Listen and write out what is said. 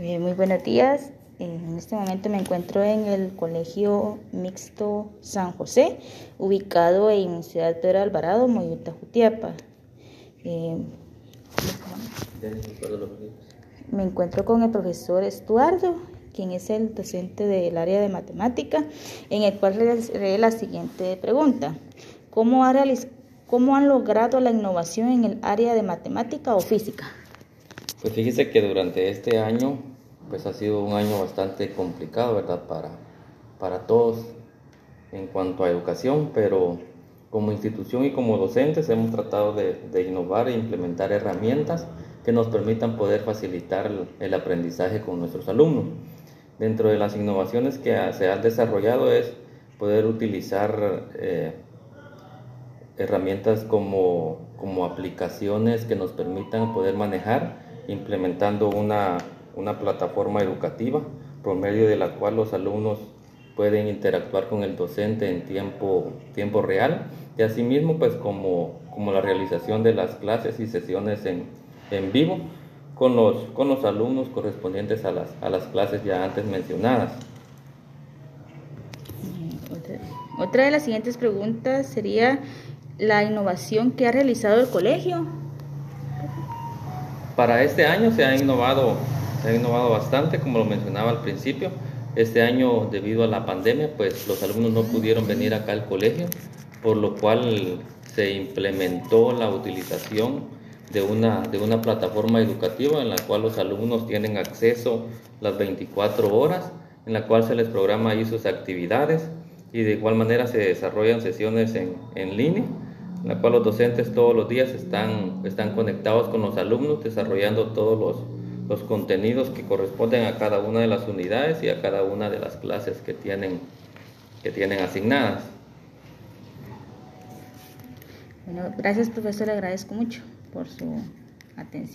Eh, muy buenos días. En este momento me encuentro en el Colegio Mixto San José, ubicado en Ciudad Pedro Alvarado, Moyuta, Jutiapa. Eh, me encuentro con el profesor Estuardo, quien es el docente del área de matemática, en el cual haré la siguiente pregunta. ¿Cómo, ha ¿Cómo han logrado la innovación en el área de matemática o física? Pues fíjese que durante este año pues ha sido un año bastante complicado, ¿verdad? Para, para todos en cuanto a educación, pero como institución y como docentes hemos tratado de, innovar e implementar herramientas que nos permitan poder facilitar el, aprendizaje con nuestros alumnos. Dentro de las innovaciones que se han desarrollado es poder utilizar eh, herramientas como, como aplicaciones que nos permitan poder manejar implementando una, una plataforma educativa por medio de la cual los alumnos pueden interactuar con el docente en tiempo, tiempo real y asimismo pues como, como la realización de las clases y sesiones en, en vivo con los, con los alumnos correspondientes a las, a las clases ya antes mencionadas. Otra de las siguientes preguntas sería la innovación que ha realizado el colegio para este año se ha innovado, se ha innovado bastante, como lo mencionaba al principio. Este año, debido a la pandemia, pues los alumnos no pudieron venir acá al colegio, por lo cual se implementó la utilización de una, de una plataforma educativa en la cual los alumnos tienen acceso las 24 horas, en la cual se les programa ahí sus actividades y de igual manera se desarrollan sesiones en, en línea en la cual los docentes todos los días están, están conectados con los alumnos, desarrollando todos los, los contenidos que corresponden a cada una de las unidades y a cada una de las clases que tienen, que tienen asignadas. Bueno, gracias profesor, agradezco mucho por su atención.